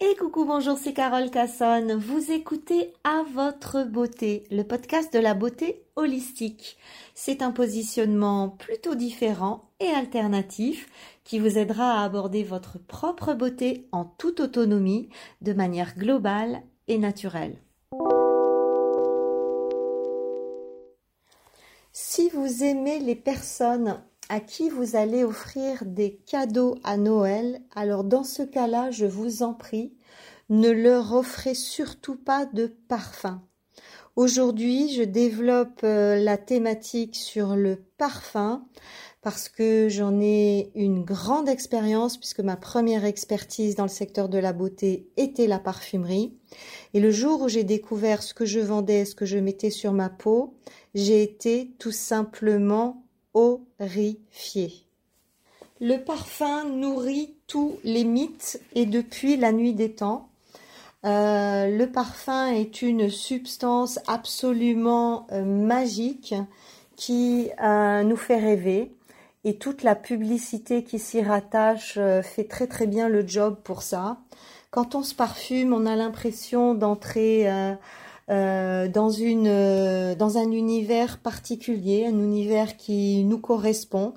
Et coucou, bonjour, c'est Carole Cassonne. Vous écoutez À votre beauté, le podcast de la beauté holistique. C'est un positionnement plutôt différent et alternatif qui vous aidera à aborder votre propre beauté en toute autonomie, de manière globale et naturelle. Si vous aimez les personnes à qui vous allez offrir des cadeaux à Noël, alors dans ce cas-là, je vous en prie, ne leur offrez surtout pas de parfum. Aujourd'hui, je développe euh, la thématique sur le parfum parce que j'en ai une grande expérience puisque ma première expertise dans le secteur de la beauté était la parfumerie. Et le jour où j'ai découvert ce que je vendais, ce que je mettais sur ma peau, j'ai été tout simplement horrifiée. Le parfum nourrit tous les mythes et depuis la nuit des temps. Euh, le parfum est une substance absolument euh, magique qui euh, nous fait rêver et toute la publicité qui s'y rattache fait très très bien le job pour ça. Quand on se parfume, on a l'impression d'entrer euh, euh, dans un univers particulier, un univers qui nous correspond.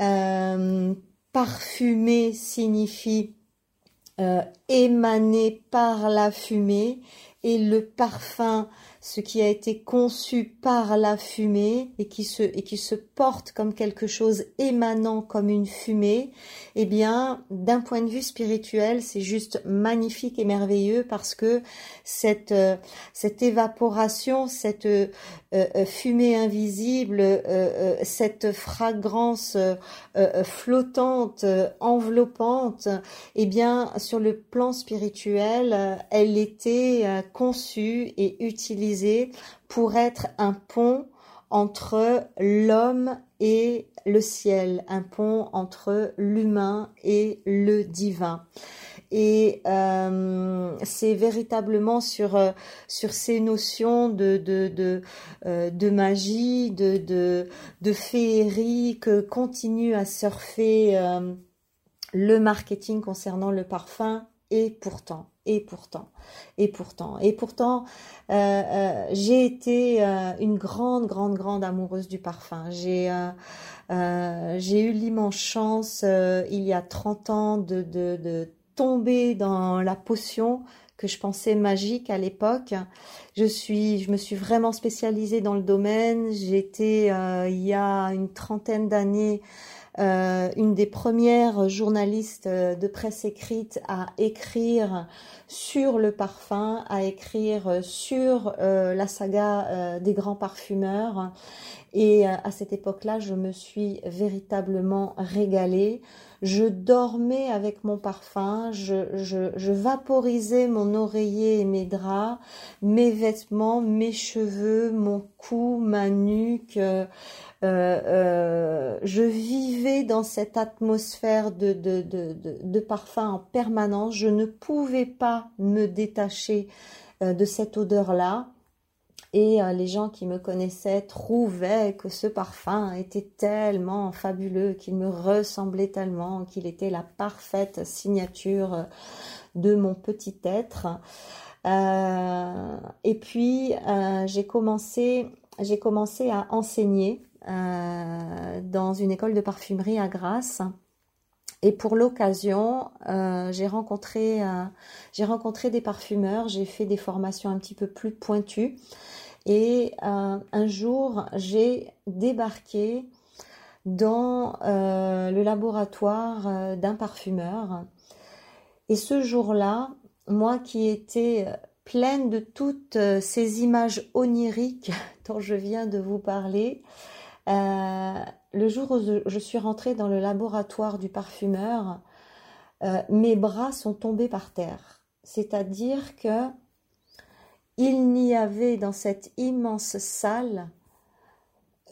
Euh, parfumer signifie émaner par la fumée et le parfum ce qui a été conçu par la fumée et qui se, et qui se porte comme quelque chose émanant comme une fumée, eh bien, d'un point de vue spirituel, c'est juste magnifique et merveilleux parce que cette, euh, cette évaporation, cette euh, euh, fumée invisible, cette fragrance flottante, enveloppante, eh bien, sur le plan spirituel, elle était conçue et utilisée pour être un pont entre l'homme et le ciel, un pont entre l'humain et le divin. Et euh, c'est véritablement sur euh, sur ces notions de de euh, de magie, de, de de féerie que continue à surfer le marketing concernant le parfum. Et pourtant, et pourtant, et pourtant, et pourtant, j'ai été une grande, grande, grande amoureuse du parfum. J'ai j'ai eu l'immense chance, il y a 30 ans, de, de tomber dans la potion que je pensais magique à l'époque. Je je me suis vraiment spécialisée dans le domaine. J'étais il y a une trentaine d'années euh, une des premières journalistes euh, de presse écrite à écrire sur le parfum, à écrire sur euh, la saga des grands parfumeurs. Et à cette époque-là, je me suis véritablement régalée. Je dormais avec mon parfum, je, vaporisais mon oreiller et mes draps, mes vêtements, mes cheveux, mon cou, ma nuque. Euh, euh, je vivais dans cette atmosphère de, de, de, de, parfum en permanence. Je ne pouvais pas me détacher euh, de cette odeur-là. Et les gens qui me connaissaient trouvaient que ce parfum était tellement fabuleux, qu'il me ressemblait tellement, qu'il était la parfaite signature de mon petit être. et puis j'ai commencé, j'ai commencé à enseigner euh, dans une école de parfumerie à Grasse. Et pour l'occasion, euh, j'ai rencontré, euh, rencontré des parfumeurs, j'ai fait des formations un petit peu plus pointues. Et un jour, j'ai débarqué dans le laboratoire d'un parfumeur. Et ce jour-là, moi qui étais pleine de toutes ces images oniriques dont je viens de vous parler, euh, le jour où je suis rentrée dans le laboratoire du parfumeur, euh, mes bras sont tombés par terre. C'est-à-dire que il n'y avait dans cette immense salle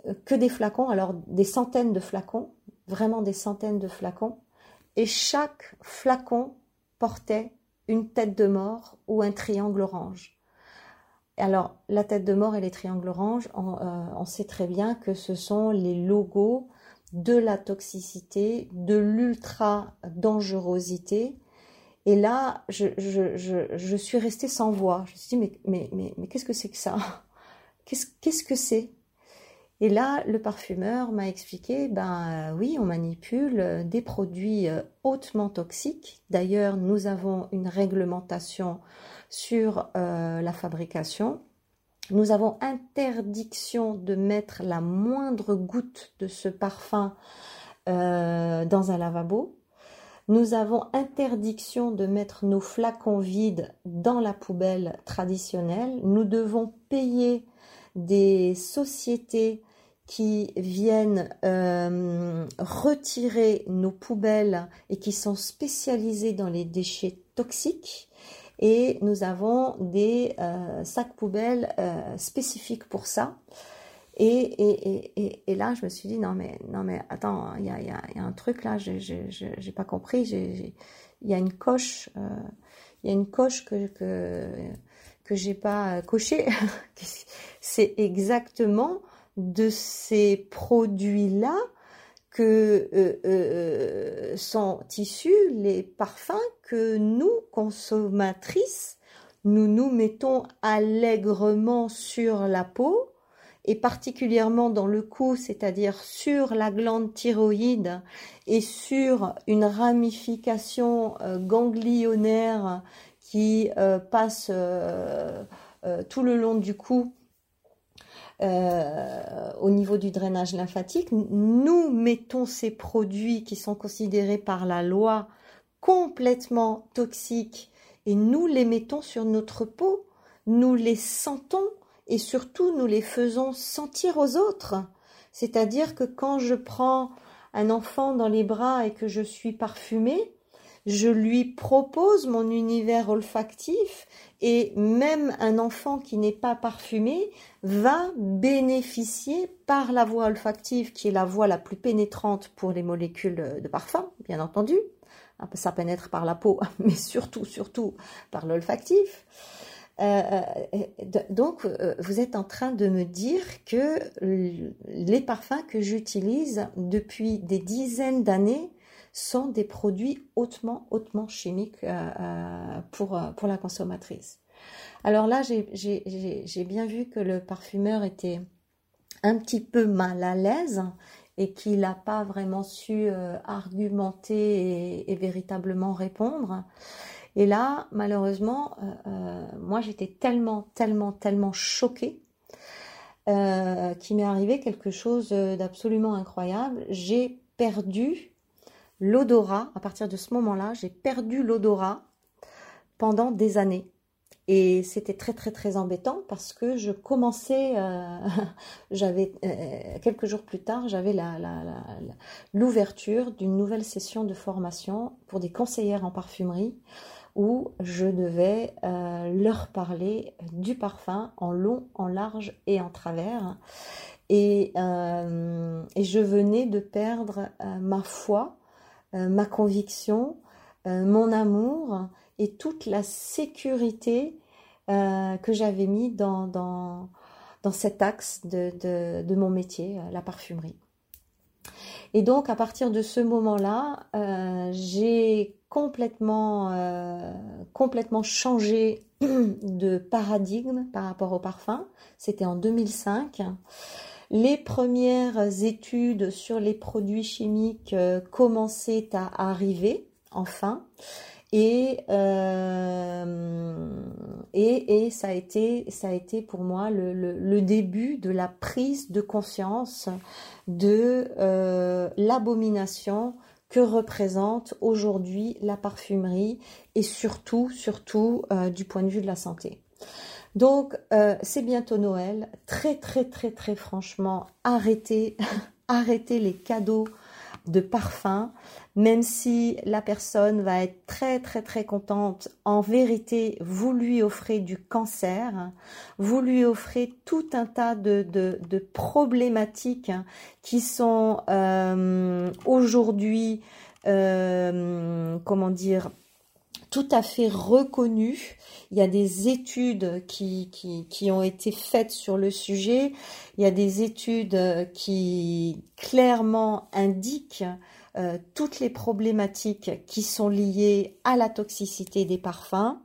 euh, que des flacons, alors des centaines de flacons, vraiment des centaines de flacons, et chaque flacon portait une tête de mort ou un triangle orange. Alors, la tête de mort et les triangles oranges, on, euh, on, sait très bien que ce sont les logos de la toxicité, de l'ultra dangerosité. Et là, je, suis restée sans voix. Je me suis dit, mais, mais, mais, mais qu'est-ce que c'est que ça? Qu'est-ce qu'est-ce que c'est? Et là, le parfumeur m'a expliqué, ben oui, on manipule des produits hautement toxiques. D'ailleurs, nous avons une réglementation sur euh, la fabrication. Nous avons interdiction de mettre la moindre goutte de ce parfum euh, dans un lavabo. Nous avons interdiction de mettre nos flacons vides dans la poubelle traditionnelle. Nous devons payer des sociétés qui viennent euh, retirer nos poubelles et qui sont spécialisées dans les déchets toxiques. Et nous avons des euh, sacs poubelles spécifiques pour ça. Et, là, je me suis dit, non, mais, non, mais attends, il y a, un truc là, je n'ai pas compris. Il y a une coche, euh, il y a une coche que, que, que j'ai pas cochée. C'est exactement de ces produits-là que euh, euh, sont issus les parfums que nous, consommatrices, nous nous mettons allègrement sur la peau et particulièrement dans le cou, c'est-à-dire sur la glande thyroïde et sur une ramification euh, ganglionnaire qui passe tout le long du cou au niveau du drainage lymphatique, nous mettons ces produits qui sont considérés par la loi complètement toxiques et nous les mettons sur notre peau, nous les sentons, et surtout nous les faisons sentir aux autres. C'est-à-dire que quand je prends un enfant dans les bras et que je suis parfumée, je lui propose mon univers olfactif et même un enfant qui n'est pas parfumé va bénéficier par la voie olfactive qui est la voie la plus pénétrante pour les molécules de parfum, bien entendu. Ça pénètre par la peau, mais surtout, surtout par l'olfactif. Euh, euh, donc, euh, vous êtes en train de me dire que les parfums que j'utilise depuis des dizaines d'années sont des produits hautement, hautement chimiques pour, pour la consommatrice. Alors là, j'ai bien vu que le parfumeur était un petit peu mal à l'aise et qu'il n'a pas vraiment su argumenter et, véritablement répondre. Et là, malheureusement, euh, euh, moi j'étais tellement, tellement, tellement choquée euh, qu'il m'est arrivé quelque chose d'absolument incroyable. J'ai perdu l'odorat, à partir de ce moment-là, j'ai perdu l'odorat pendant des années. Et c'était très très très embêtant parce que je commençais, j'avais quelques jours plus tard, j'avais l'ouverture d'une nouvelle session de formation pour des conseillères en parfumerie où je devais euh, leur parler du parfum en long, en large et en travers. Et, euh, je venais de perdre euh, ma foi, ma conviction, mon amour et toute la sécurité que j'avais mis dans, dans, cet axe de, de mon métier, la parfumerie. Et donc à partir de ce moment-là, j'ai complètement, euh, complètement changé de paradigme par rapport au parfum. C'était en 2005. Les premières études sur les produits chimiques euh, commençaient à arriver, enfin. Et, euh, ça, a été, pour moi le, début de la prise de conscience de l'abomination que représente aujourd'hui la parfumerie et surtout, euh, du point de vue de la santé. Donc, euh, c'est bientôt Noël. Très, très, très, très franchement, arrêtez, arrêtez les cadeaux de parfum, même si la personne va être très très très contente, en vérité, vous lui offrez du cancer, vous lui offrez tout un tas de, problématiques qui sont euh, aujourd'hui, euh, comment dire, tout à fait reconnues. Il y a des études qui, qui, qui, ont été faites sur le sujet. Il y a des études qui clairement indiquent toutes les problématiques qui sont liées à la toxicité des parfums.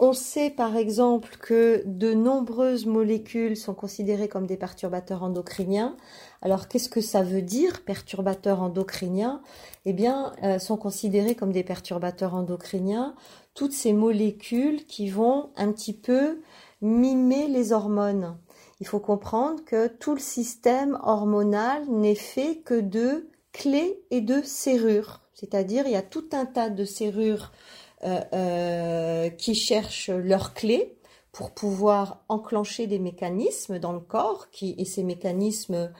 On sait par exemple que de nombreuses molécules sont considérées comme des perturbateurs endocriniens. Alors qu'est-ce que ça veut dire, perturbateurs endocriniens? Eh bien, euh, sont considérés comme des perturbateurs endocriniens toutes ces molécules qui vont un petit peu mimer les hormones. Il faut comprendre que tout le système hormonal n'est fait que de clés et de serrures. C'est-à-dire, il y a tout un tas de serrures euh, euh, qui cherchent leurs clés pour pouvoir enclencher des mécanismes dans le corps, qui, et ces mécanismes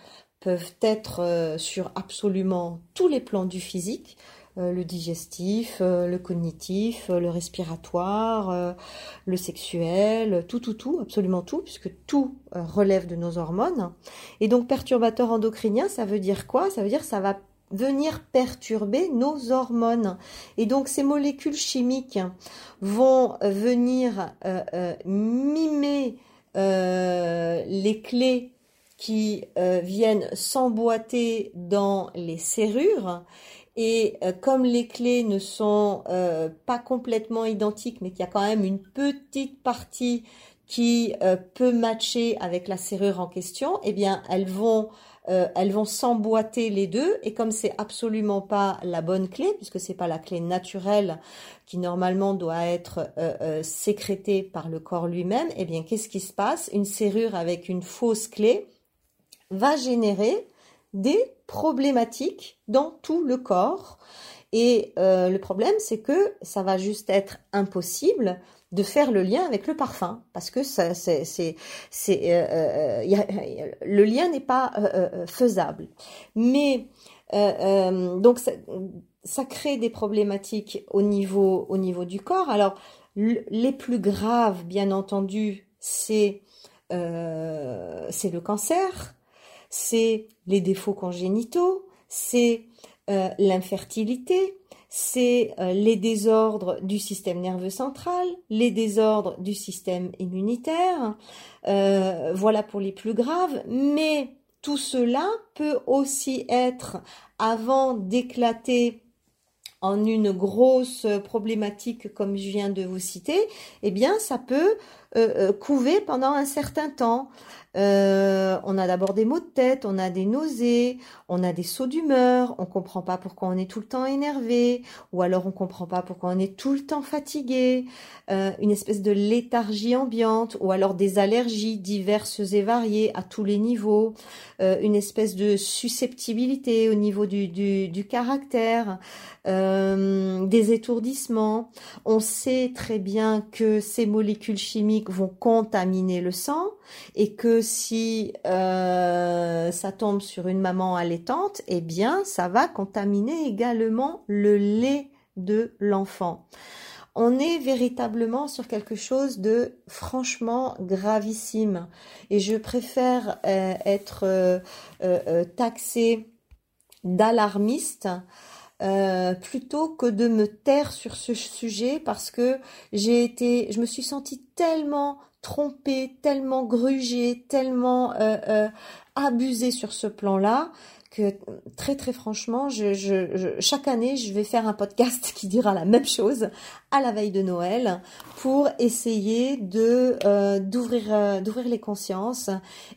peuvent être euh, sur absolument tous les plans du physique, le digestif, le cognitif, le respiratoire, le sexuel, tout, tout, tout, absolument tout, puisque tout relève de nos hormones. Et donc perturbateur endocrinien, ça veut dire quoi? Ça veut dire ça va venir perturber nos hormones. Et donc ces molécules chimiques vont venir euh, euh, mimer euh, les clés qui viennent s'emboîter dans les serrures. Et comme les clés ne sont pas complètement identiques, mais qu'il y a quand même une petite partie qui peut matcher avec la serrure en question, eh bien elles vont euh, elles vont s'emboîter les deux et comme c'est absolument pas la bonne clé puisque c'est pas la clé naturelle qui normalement doit être euh, euh, sécrétée par le corps lui-même, eh bien qu'est-ce qui se passe? Une serrure avec une fausse clé va générer des problématiques dans tout le corps. Et le problème, c'est que ça va juste être impossible de faire le lien avec le parfum parce que ça, c'est, c'est, euh, euh, le lien n'est pas euh, faisable. Mais donc ça, ça, crée des problématiques au niveau au niveau du corps. Alors les plus graves, bien entendu, c'est c'est le cancer, c'est les défauts congénitaux, c'est l'infertilité, c'est euh, les désordres du système nerveux central, les désordres du système immunitaire, euh, voilà pour les plus graves, mais tout cela peut aussi être, avant d'éclater en une grosse problématique comme je viens de vous citer, eh bien ça peut euh, couver pendant un certain temps. Euh, on a d'abord des maux de tête, on a des nausées, on a des sauts d'humeur, on comprend pas pourquoi on est tout le temps énervé, ou alors on comprend pas pourquoi on est tout le temps fatigué, euh, une espèce de léthargie ambiante, ou alors des allergies diverses et variées à tous les niveaux, euh, une espèce de susceptibilité au niveau du, caractère, des étourdissements. On sait très bien que ces molécules chimiques vont contaminer le sang et que si euh, ça tombe sur une maman allaitante, eh bien, ça va contaminer également le lait de l'enfant. On est véritablement sur quelque chose de franchement gravissime et je préfère euh, être euh, taxé d'alarmiste plutôt que de me taire sur ce sujet parce que j'ai été, je me suis sentie tellement trompé, tellement grugé, tellement euh, euh, abusé sur ce plan-là que très très franchement, je, chaque année, je vais faire un podcast qui dira la même chose à la veille de Noël pour essayer de euh, d'ouvrir euh, d'ouvrir les consciences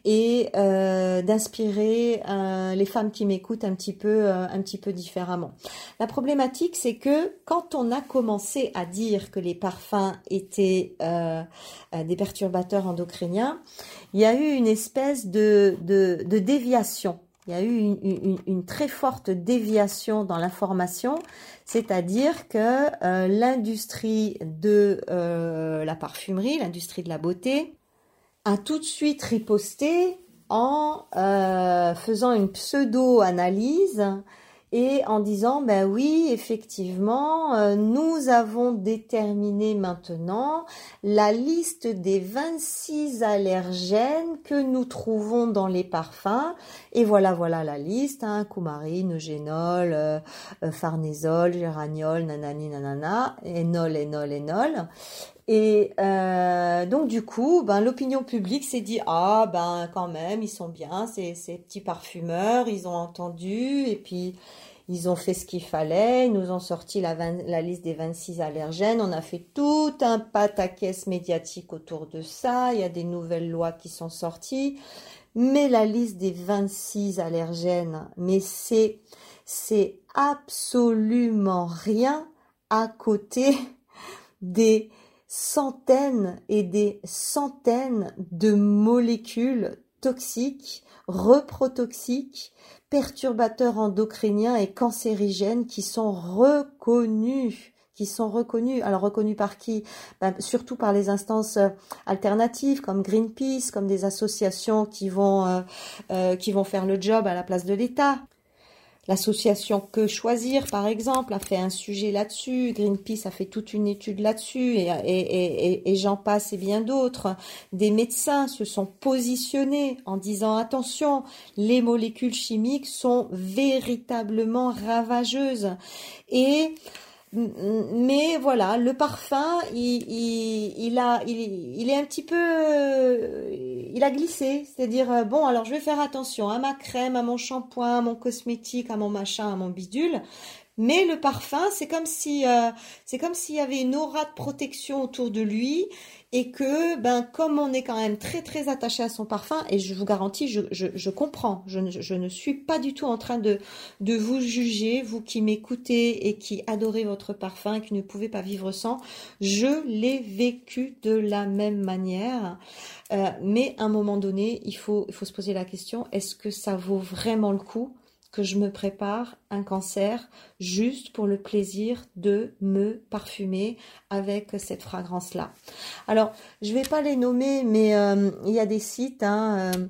et euh, d'inspirer les femmes qui m'écoutent un petit peu un petit peu différemment. La problématique, c'est que quand on a commencé à dire que les parfums étaient des perturbateurs endocriniens, il y a eu une espèce de, de, de déviation il y a eu une, très forte déviation dans l'information, c'est-à-dire que euh, l'industrie de euh, la parfumerie, l'industrie de la beauté, a tout de suite riposté en euh, faisant une pseudo-analyse et en disant ben oui effectivement euh, nous avons déterminé maintenant la liste des 26 allergènes que nous trouvons dans les parfums. Et voilà voilà la liste hein, coumarine, eugénol, euh, euh, farnésol, géraniol, nanani nanana, énol, énol, énol Et euh, donc du coup, ben l'opinion publique s'est dit ah ben quand même ils sont bien ces, ces petits parfumeurs, ils ont entendu et puis ils ont fait ce qu'il fallait, ils nous ont sorti la, la, liste des 26 allergènes, on a fait tout un pataquès médiatique autour de ça, il y a des nouvelles lois qui sont sorties, mais la liste des 26 allergènes, mais c'est c'est absolument rien à côté des centaines et des centaines de molécules toxiques, reprotoxiques, perturbateurs endocriniens et cancérigènes qui sont reconnus qui sont reconnus. Alors reconnus par qui? Ben, Surtout par les instances euh, alternatives comme Greenpeace, comme des associations qui vont, euh, euh, qui vont faire le job à la place de l'État. L'association Que Choisir, par exemple, a fait un sujet là-dessus. Greenpeace a fait toute une étude là-dessus et, j'en passe et bien d'autres. Des médecins se sont positionnés en disant attention, les molécules chimiques sont véritablement ravageuses. Et mais voilà, le parfum, il, a, il, est un petit peu, il a glissé. C'est-à-dire, euh, bon, alors je vais faire attention à ma crème, à mon shampoing, à mon cosmétique, à mon machin, à mon bidule. Mais le parfum, c'est comme si, euh, c'est comme s'il y avait une aura de protection autour de lui et que, ben, comme on est quand même très très attaché à son parfum, et je vous garantis, je, je, comprends, je ne, je ne, suis pas du tout en train de, de vous juger, vous qui m'écoutez et qui adorez votre parfum et qui ne pouvez pas vivre sans, je l'ai vécu de la même manière. Euh, mais à un moment donné, il faut, il faut se poser la question, est-ce que ça vaut vraiment le coup? Que je me prépare un cancer juste pour le plaisir de me parfumer avec cette fragrance-là. Alors, je vais pas les nommer, mais euh, il y a des sites, hein, euh,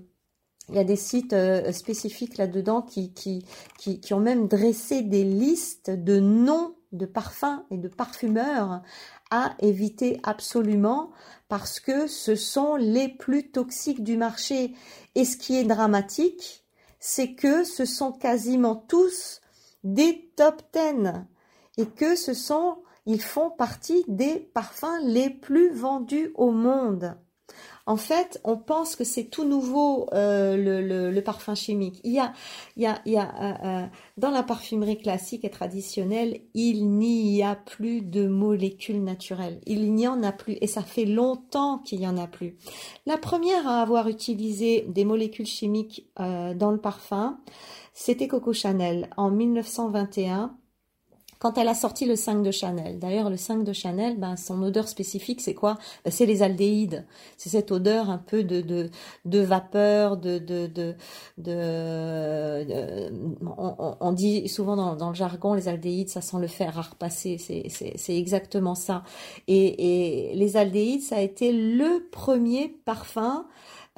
il y a des sites euh, spécifiques là-dedans qui, qui, qui, qui ont même dressé des listes de noms de parfums et de parfumeurs à éviter absolument parce que ce sont les plus toxiques du marché. Et ce qui est dramatique, c'est que ce sont quasiment tous des top 10 et que ce sont, ils font partie des parfums les plus vendus au monde. En fait, on pense que c'est tout nouveau euh, le, parfum chimique. Il y a, il y a, il y a euh, euh, dans la parfumerie classique et traditionnelle, il n'y a plus de molécules naturelles. Il n'y en a plus et ça fait longtemps qu'il y en a plus. La première à avoir utilisé des molécules chimiques dans le parfum, c'était Coco Chanel en 1921 quand elle a sorti le 5 de Chanel. D'ailleurs, le 5 de Chanel, ben, son odeur spécifique, c'est quoi? Ben, C'est les aldéhydes. C'est cette odeur un peu de, de, de vapeur, de... de, de, de, on, on, dit souvent dans, dans, le jargon, les aldéhydes, ça sent le fer à repasser. C'est exactement ça. Et, et les aldéhydes, ça a été le premier parfum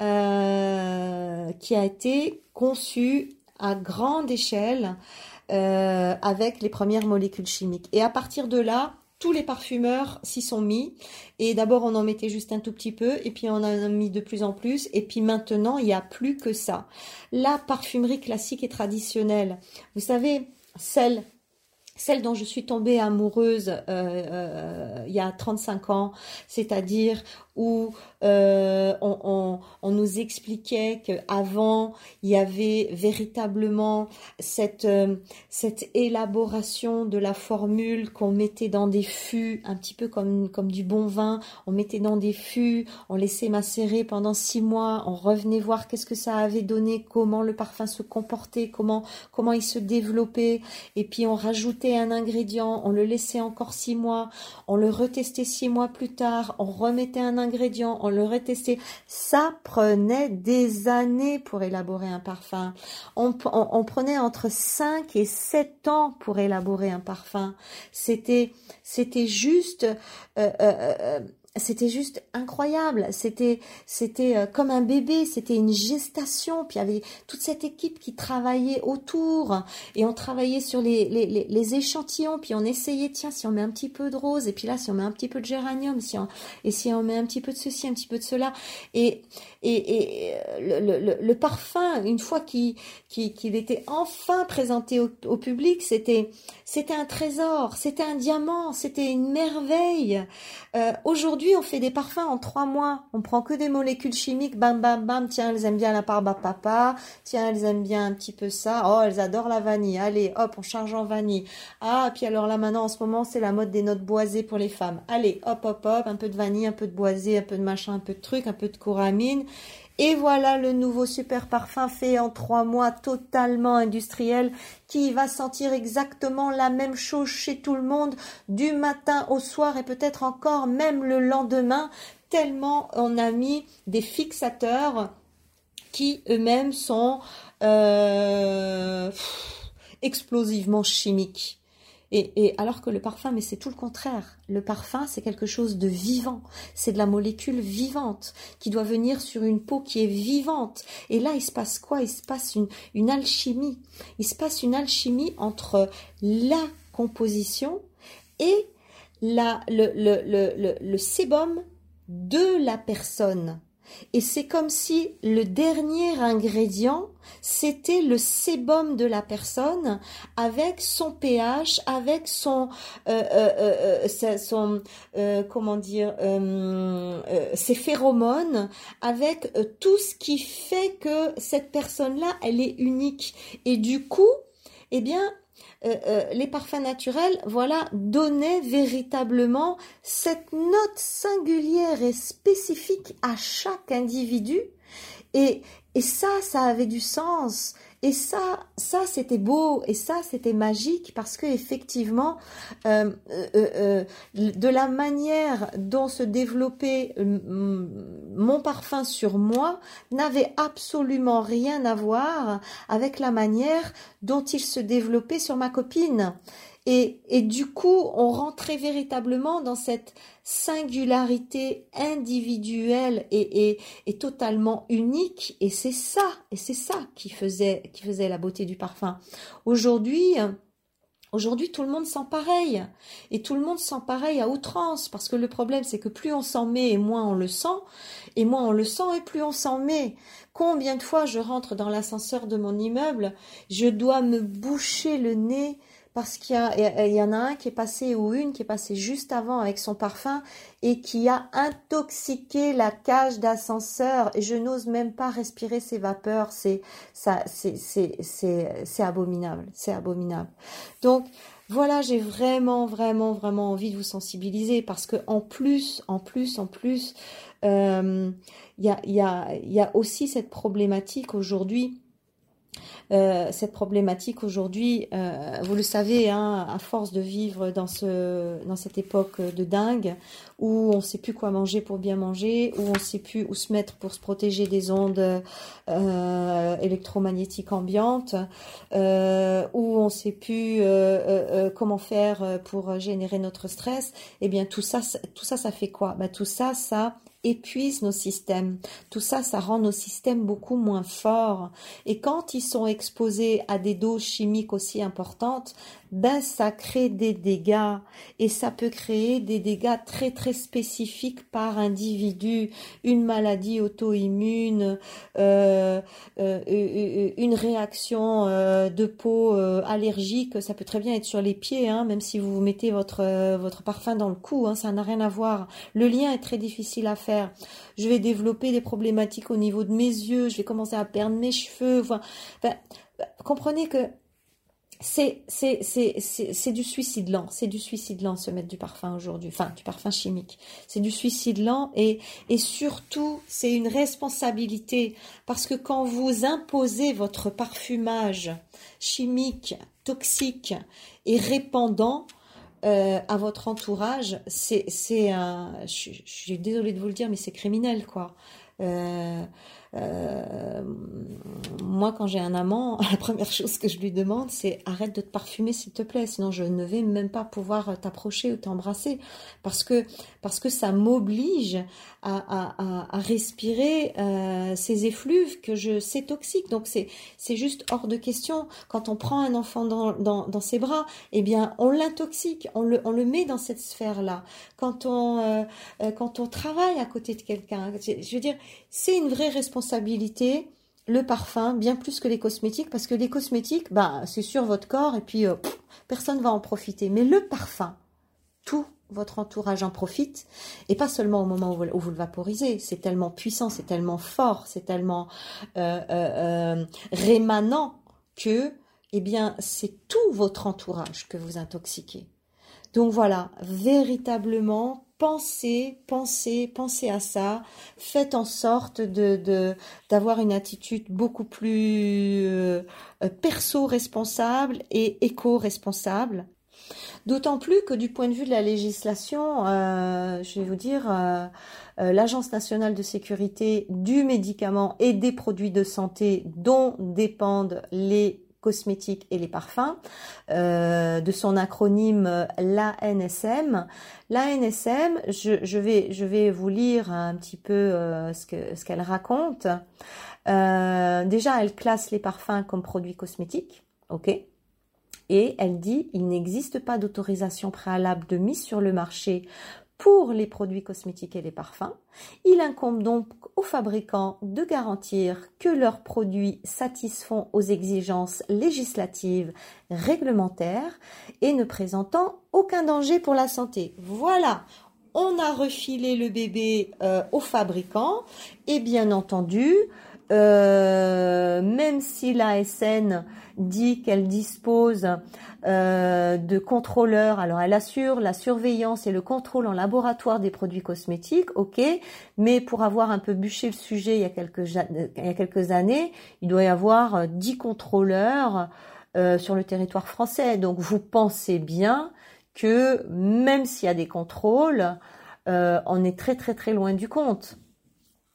euh, qui a été conçu à grande échelle euh, avec les premières molécules chimiques. Et à partir de là, tous les parfumeurs s'y sont mis. Et d'abord, on en mettait juste un tout petit peu, et puis on en a mis de plus en plus, et puis maintenant, il n'y a plus que ça. La parfumerie classique et traditionnelle, vous savez, celle celle dont je suis tombée amoureuse euh, euh, il y a 35 ans, c'est-à-dire où euh, on, nous expliquait qu'avant, il y avait véritablement cette, euh, cette élaboration de la formule qu'on mettait dans des fûts, un petit peu comme, comme du bon vin, on mettait dans des fûts, on laissait macérer pendant six mois, on revenait voir qu'est-ce que ça avait donné, comment le parfum se comportait, comment, comment il se développait, et puis on rajoutait un ingrédient, on le laissait encore six mois, on le retestait six mois plus tard, on remettait un ingrédient, ingrédients, on le retestait. Ça prenait des années pour élaborer un parfum. On, prenait entre 5 et 7 ans pour élaborer un parfum. C'était, c'était juste, euh, euh, euh, c'était juste incroyable. C'était, c'était euh, comme un bébé. C'était une gestation. Puis il y avait toute cette équipe qui travaillait autour et on travaillait sur les, les, les, échantillons. Puis on essayait, tiens, si on met un petit peu de rose et puis là, si on met un petit peu de géranium, si on, et si on met un petit peu de ceci, un petit peu de cela. Et, et, et euh, le, le, le, parfum, une fois qu'il, qu'il, était enfin présenté au, public, c'était, c'était un trésor, c'était un diamant, c'était une merveille. Euh, aujourd'hui On fait des parfums en trois mois. On prend que des molécules chimiques, bam, bam, bam. Tiens, elles aiment bien la barbe à papa. Tiens, elles aiment bien un petit peu ça. Oh, elles adorent la vanille. Allez, hop, on charge en vanille. Ah, puis alors là, maintenant, en ce moment, c'est la mode des notes boisées pour les femmes. Allez, hop, hop, hop, un peu de vanille, un peu de boisé, un peu de machin, un peu de truc, un peu de coramine. Et voilà le nouveau super parfum fait en trois mois, totalement industriel, qui va sentir exactement la même chose chez tout le monde, du matin au soir et peut-être encore même le lendemain, tellement on a mis des fixateurs qui eux-mêmes sont euh, explosivement chimiques. Et, alors que le parfum, mais c'est tout le contraire. Le parfum, c'est quelque chose de vivant. C'est de la molécule vivante qui doit venir sur une peau qui est vivante. Et là, il se passe quoi? Il se passe une, une alchimie. Il se passe une alchimie entre la composition et la, le, le, le, le sébum de la personne. Et c'est comme si le dernier ingrédient, c'était le sébum de la personne avec son pH, avec son, euh, euh, euh, son comment dire, ses phéromones, avec tout ce qui fait que cette personne-là, elle est unique. Et du coup, eh bien, euh, euh, les parfums naturels, voilà, donnaient véritablement cette note singulière et spécifique à chaque individu. Et, et ça, ça avait du sens. Et ça, ça c'était beau et ça c'était magique parce que effectivement, euh, euh, euh, de la manière dont se développait mon parfum sur moi n'avait absolument rien à voir avec la manière dont il se développait sur ma copine. Et, du coup, on rentrait véritablement dans cette singularité individuelle et totalement unique. Et c'est ça, et c'est ça qui faisait, qui faisait la beauté du parfum. Aujourd'hui, Aujourd'hui, tout le monde sent pareil. Et tout le monde sent pareil à outrance. Parce que le problème, c'est que plus on s'en met et moins on le sent. Et moins on le sent et plus on s'en met. Combien de fois je rentre dans l'ascenseur de mon immeuble, je dois me boucher le nez parce qu'il y, en a un qui est passé ou une qui est passée juste avant avec son parfum et qui a intoxiqué la cage d'ascenseur. Et je n'ose même pas respirer ces vapeurs. C'est abominable. C'est abominable. Donc voilà j'ai vraiment vraiment vraiment envie de vous sensibiliser parce que en plus en plus en plus euh, il y a y a il y a aussi cette problématique aujourd'hui euh, cette problématique aujourd'hui, euh, vous le savez, hein, à force de vivre dans ce dans cette époque de dingue où on sait plus quoi manger pour bien manger, où on sait plus où se mettre pour se protéger des ondes euh, électromagnétiques ambiantes, où on sait plus comment faire pour générer notre stress, eh bien tout ça, tout ça, ça fait quoi? Ben, Tout ça, ça épuise nos systèmes. Tout ça, ça rend nos systèmes beaucoup moins forts. Et quand ils sont exposés à des doses chimiques aussi importantes, ben ça crée des dégâts et ça peut créer des dégâts très très spécifiques par individu, une maladie auto-immune, euh, euh, une réaction euh, de peau allergique, ça peut très bien être sur les pieds, hein, même si vous mettez votre votre parfum dans le cou, hein, ça n'a rien à voir. Le lien est très difficile à faire. Je vais développer des problématiques au niveau de mes yeux, je vais commencer à perdre mes cheveux. Comprenez que c'est du suicide lent, c'est du suicide lent se mettre du parfum aujourd'hui, enfin du parfum chimique. C'est du suicide lent et et surtout c'est une responsabilité parce que quand vous imposez votre parfumage chimique, toxique et répandant euh, à votre entourage, c'est c'est un je, je, suis désolée de vous le dire mais c'est criminel quoi. Euh, euh, moi, quand j'ai un amant, la première chose que je lui demande, c'est arrête de te parfumer, s'il te plaît, sinon je ne vais même pas pouvoir t'approcher ou t'embrasser, parce que parce que ça m'oblige à, à, respirer euh, ces effluves que je sais toxiques. Donc c'est c'est juste hors de question. Quand on prend un enfant dans, dans, ses bras, eh bien on l'intoxique, on le on le met dans cette sphère là. Quand on euh quand on travaille à côté de quelqu'un, je veux dire, c'est une vraie responsabilité le parfum bien plus que les cosmétiques parce que les cosmétiques, bah, c'est sur votre corps et puis euh, personne va en profiter. Mais le parfum, tout votre entourage en profite, et pas seulement au moment où vous, le vaporisez. C'est tellement puissant, c'est tellement fort, c'est tellement euh, euh, rémanent que, eh bien, c'est tout votre entourage que vous intoxiquez. Donc voilà, véritablement, pensez, pensez, pensez à ça. Faites en sorte de d'avoir une attitude beaucoup plus euh, perso-responsable et éco-responsable. D'autant plus que du point de vue de la législation, euh, je vais vous dire, euh, l'Agence nationale de sécurité du médicament et des produits de santé dont dépendent les cosmétiques et les parfums, euh, de son acronyme l'ANSM. L'ANSM, je, vais, vous lire un petit peu euh, ce qu'elle raconte. Euh, déjà, elle classe les parfums comme produits cosmétiques, ok et elle dit il n'existe pas d'autorisation préalable de mise sur le marché pour les produits cosmétiques et les parfums. Il incombe donc aux fabricants de garantir que leurs produits satisfont aux exigences législatives, réglementaires et ne présentant aucun danger pour la santé. Voilà, on a refilé le bébé euh, aux fabricants et bien entendu, euh, même si l'ASN dit qu'elle dispose euh, de contrôleurs, alors elle assure la surveillance et le contrôle en laboratoire des produits cosmétiques, ok, mais pour avoir un peu bûché le sujet il y a quelques, années, il doit y avoir 10 contrôleurs euh, sur le territoire français. Donc vous pensez bien que même s'il y a des contrôles, on est très très très loin du compte.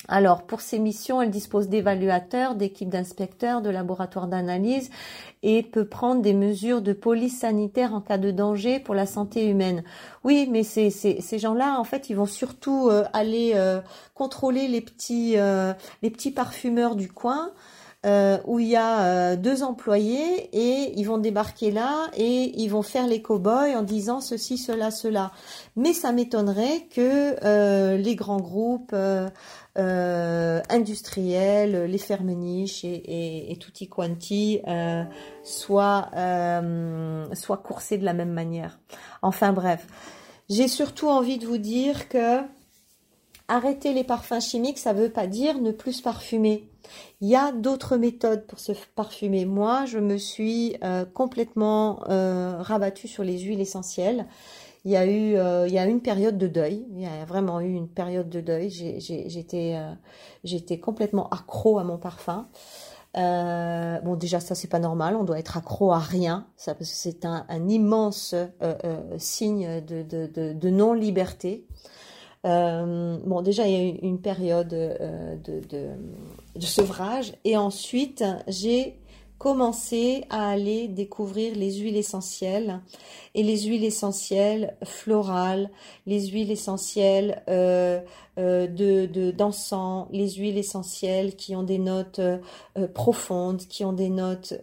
Alors, pour ces missions, elle dispose d'évaluateurs, d'équipes d'inspecteurs, de laboratoires d'analyse et peut prendre des mesures de police sanitaire en cas de danger pour la santé humaine. Oui, mais ces, ces, gens-là, en fait, ils vont surtout euh, aller euh, contrôler les petits, euh, les petits parfumeurs du coin. Où il y a deux employés et ils vont débarquer là et ils vont faire les cow-boys en disant ceci, cela, cela. Mais ça m'étonnerait que les grands groupes euh, industriels, les fermes niches et, et, et tutti quanti euh, soient, euh, soient coursés de la même manière. Enfin bref, j'ai surtout envie de vous dire que arrêter les parfums chimiques, ça ne veut pas dire ne plus parfumer. Il y a d'autres méthodes pour se parfumer. Moi, je me suis euh, complètement euh, rabattue sur les huiles essentielles. Il y a eu euh, il y a une période de deuil. Il y a vraiment eu une période de deuil. J'étais complètement accro à mon parfum. Bon déjà ça c'est pas normal. On doit être accro à rien. C'est un, immense signe de, de, de, de non liberté bon déjà il y a eu une période de, de, de sevrage. Et ensuite j'ai commencer à aller découvrir les huiles essentielles. Et les huiles essentielles florales, les huiles essentielles euh, euh, de d'encens, les huiles essentielles qui ont des notes euh, profondes, qui ont des notes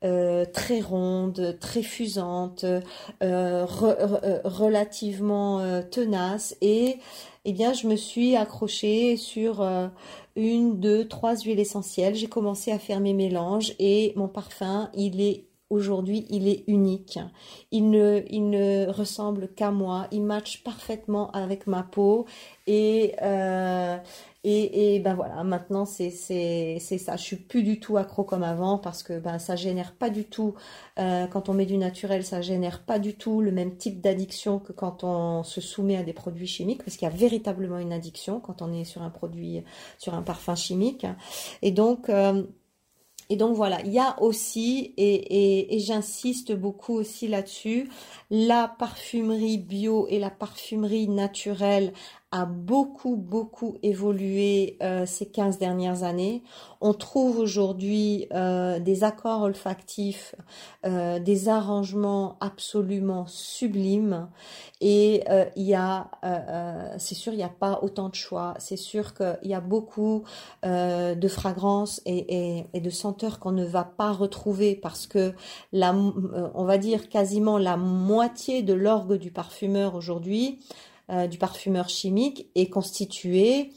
très rondes, très fusantes, relativement tenaces et eh bien je me suis accrochée sur une, deux, trois huiles essentielles. J'ai commencé à faire mes mélanges et mon parfum, il est aujourd'hui, il est unique. Il ne, il ne ressemble qu'à moi. Il match parfaitement avec ma peau et euh, et, et, ben voilà, maintenant c'est ça. Je suis plus du tout accro comme avant parce que ben ça génère pas du tout euh, quand on met du naturel, ça génère pas du tout le même type d'addiction que quand on se soumet à des produits chimiques parce qu'il y a véritablement une addiction quand on est sur un produit sur un parfum chimique. Et donc euh, et donc voilà, il y a aussi, et, j'insiste beaucoup aussi là-dessus, la parfumerie bio et la parfumerie naturelle a beaucoup, beaucoup évolué euh, ces 15 dernières années. On trouve aujourd'hui euh, des accords olfactifs, euh, des arrangements absolument sublimes. Et il y a, c'est sûr, il n'y a pas autant de choix. C'est sûr qu'il y a beaucoup de fragrances et, et, et de senteurs qu'on ne va pas retrouver parce que la, on va dire quasiment la moitié de l'orgue du parfumeur aujourd'hui euh, du parfumeur chimique est constitué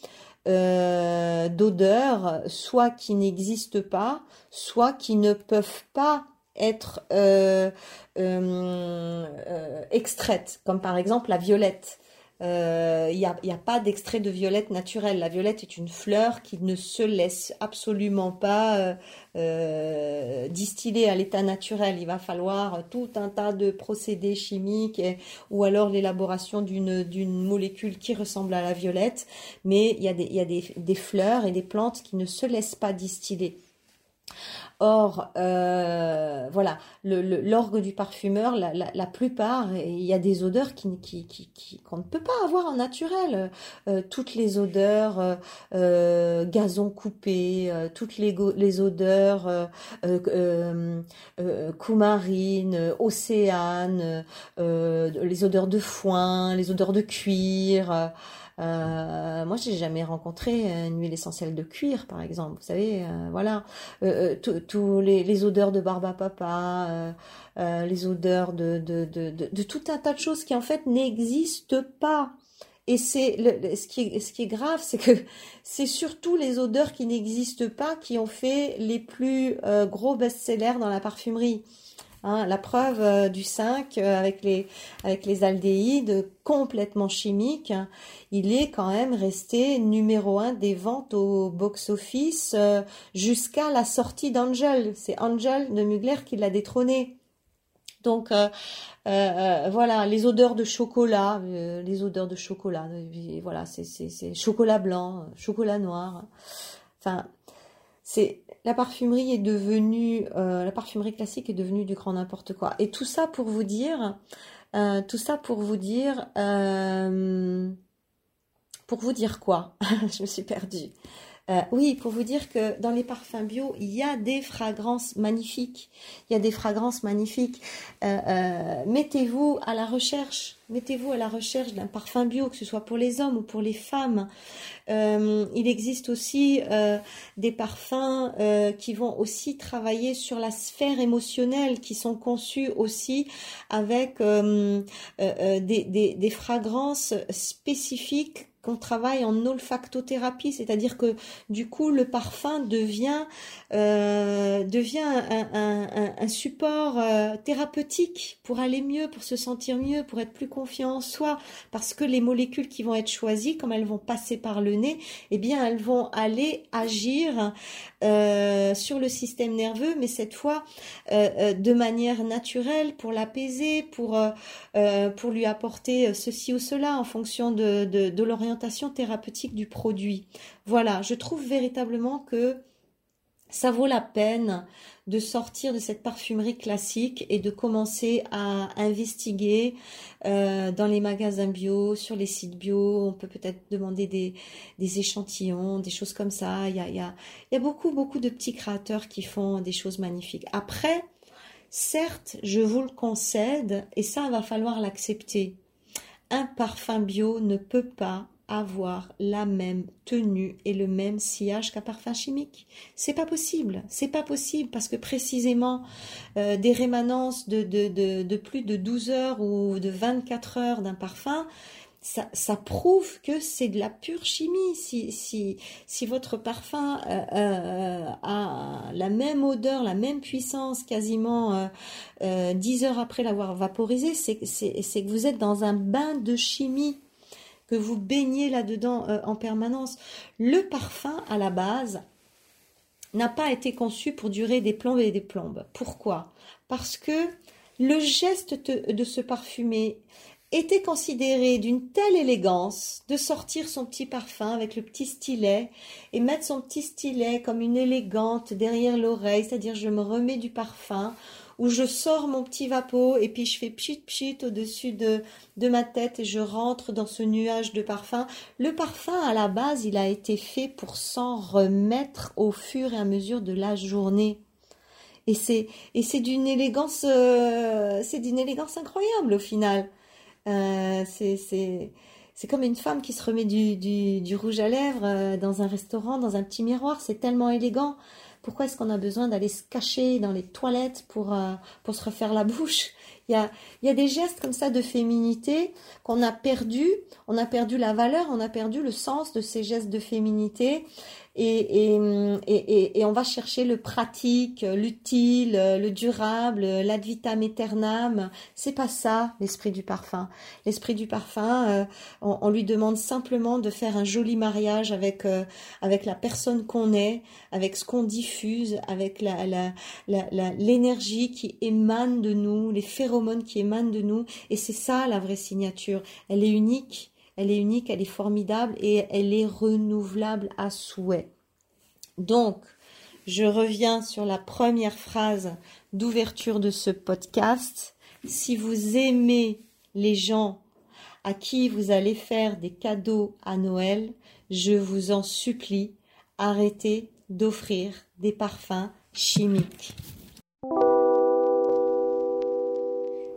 euh, d'odeurs soit qui n'existent pas, soit qui ne peuvent pas être extraites, comme par exemple la violette. Il euh, n'y a, pas d'extrait de violette naturelle. La violette est une fleur qui ne se laisse absolument pas euh, euh, distiller à l'état naturel. Il va falloir tout un tas de procédés chimiques ou alors l'élaboration d'une, molécule qui ressemble à la violette. Mais il y a, des fleurs et des plantes qui ne se laissent pas distiller. Or, euh, voilà, l'orgue du parfumeur, la, plupart, il y a des odeurs qui, qui, qu'on ne peut pas avoir en naturel. Euh, toutes les odeurs, euh, gazon coupé, toutes les, les odeurs coumarine, océane, les odeurs de foin, les odeurs de cuir. Euh, moi, j'ai jamais rencontré une huile essentielle de cuir, par exemple. Vous savez, euh, voilà, euh, euh tous les, les, odeurs de barbe à papa, euh, les odeurs de, de, de, de, tout un tas de choses qui en fait n'existent pas. Et c'est ce qui est, ce qui est grave, c'est que c'est surtout les odeurs qui n'existent pas qui ont fait les plus gros best-sellers dans la parfumerie. Hein, la preuve euh, du 5 euh, avec les, avec les complètement chimiques, il est quand même resté numéro un des ventes au box-office euh, jusqu'à la sortie d'Angel. C'est Angel de Mugler qui l'a détrôné. Donc voilà, les odeurs de chocolat, les odeurs de chocolat, voilà, c'est chocolat blanc, chocolat noir. Enfin, c'est la parfumerie est devenue, euh, la parfumerie classique est devenue du grand n'importe quoi. Et tout ça pour vous dire, euh, tout ça pour vous dire, euh, pour vous dire quoi? Je me suis perdue. Euh, oui, pour vous dire que dans les parfums bio, il y a des fragrances magnifiques. Il y a des fragrances magnifiques. Euh, euh, mettez-vous à la recherche. Mettez-vous à la recherche d'un parfum bio, que ce soit pour les hommes ou pour les femmes. il existe aussi des parfums qui vont aussi travailler sur la sphère émotionnelle, qui sont conçus aussi avec des, fragrances spécifiques qu'on travaille en olfactothérapie, c'est-à-dire que du coup le parfum devient euh, devient un, support euh, thérapeutique pour aller mieux, pour se sentir mieux, pour être plus confiant en soi, parce que les molécules qui vont être choisies, comme elles vont passer par le nez, eh bien elles vont aller agir euh, sur le système nerveux, mais cette fois de manière naturelle pour l'apaiser, pour pour lui apporter ceci ou cela en fonction de, de l'orientation thérapeutique du produit. Voilà, je trouve véritablement que ça vaut la peine de sortir de cette parfumerie classique et de commencer à investiguer euh, dans les magasins bio, sur les sites bio. On peut peut-être demander des, échantillons, des choses comme ça. Il y a, il, y a, beaucoup, beaucoup de petits créateurs qui font des choses magnifiques. Après, certes, je vous le concède, et ça, va falloir l'accepter. Un parfum bio ne peut pas avoir la même tenue et le même sillage qu'un parfum chimique. C'est pas possible, c'est pas possible parce que précisément euh, des rémanences de, de, de, plus de 12 heures ou de 24 heures d'un parfum, ça, ça, prouve que c'est de la pure chimie. Si, si, si votre parfum euh, euh, a la même odeur, la même puissance quasiment euh, 10 heures après l'avoir vaporisé, c'est que vous êtes dans un bain de chimie que vous baignez là-dedans euh, en permanence. Le parfum, à la base, n'a pas été conçu pour durer des plombes et des plombes. Pourquoi? Parce que le geste de se parfumer était considéré d'une telle élégance de sortir son petit parfum avec le petit stylet et mettre son petit stylet comme une élégante derrière l'oreille, c'est-à-dire je me remets du parfum où je sors mon petit vapeau et puis je fais pchit pchit au-dessus de, de ma tête et je rentre dans ce nuage de parfum. Le parfum, à la base, il a été fait pour s'en remettre au fur et à mesure de la journée. Et c'est, et c'est d'une élégance, euh, c'est d'une élégance incroyable au final. Euh, c'est, c'est, c'est comme une femme qui se remet du, rouge à lèvres euh, dans un restaurant, dans un petit miroir. C'est tellement élégant. Pourquoi est-ce qu'on a besoin d'aller se cacher dans les toilettes pour, euh, pour se refaire la bouche Il y a, il y a des gestes comme ça de féminité qu'on a perdu. On a perdu la valeur, on a perdu le sens de ces gestes de féminité et, et, et, on va chercher le pratique, l'utile, le durable, l'ad vitam aeternam. C'est pas ça l'esprit du parfum. L'esprit du parfum, euh, on, lui demande simplement de faire un joli mariage avec euh, avec la personne qu'on est, avec ce qu'on diffuse, avec la l'énergie qui émane de nous, les phéromones qui émanent de nous. Et c'est ça la vraie signature. Elle est unique elle est unique, elle est formidable et elle est renouvelable à souhait. Donc, je reviens sur la première phrase d'ouverture de ce podcast. Si vous aimez les gens à qui vous allez faire des cadeaux à Noël, je vous en supplie, arrêtez d'offrir des parfums chimiques.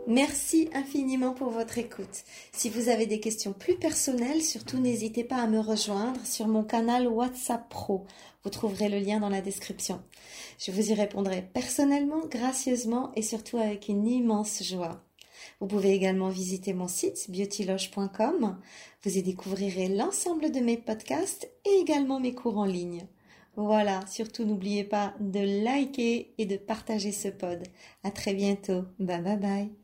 Merci infiniment pour votre écoute. Si vous avez des questions plus personnelles, surtout n'hésitez pas à me rejoindre sur mon canal WhatsApp Pro. Vous trouverez le lien dans la description. Je vous y répondrai personnellement, gracieusement et surtout avec une immense joie. Vous pouvez également visiter mon site beautyloge.com. Vous y découvrirez l'ensemble de mes podcasts et également mes cours en ligne. Voilà, surtout n'oubliez pas de liker et de partager ce pod. À très bientôt. Bye bye bye.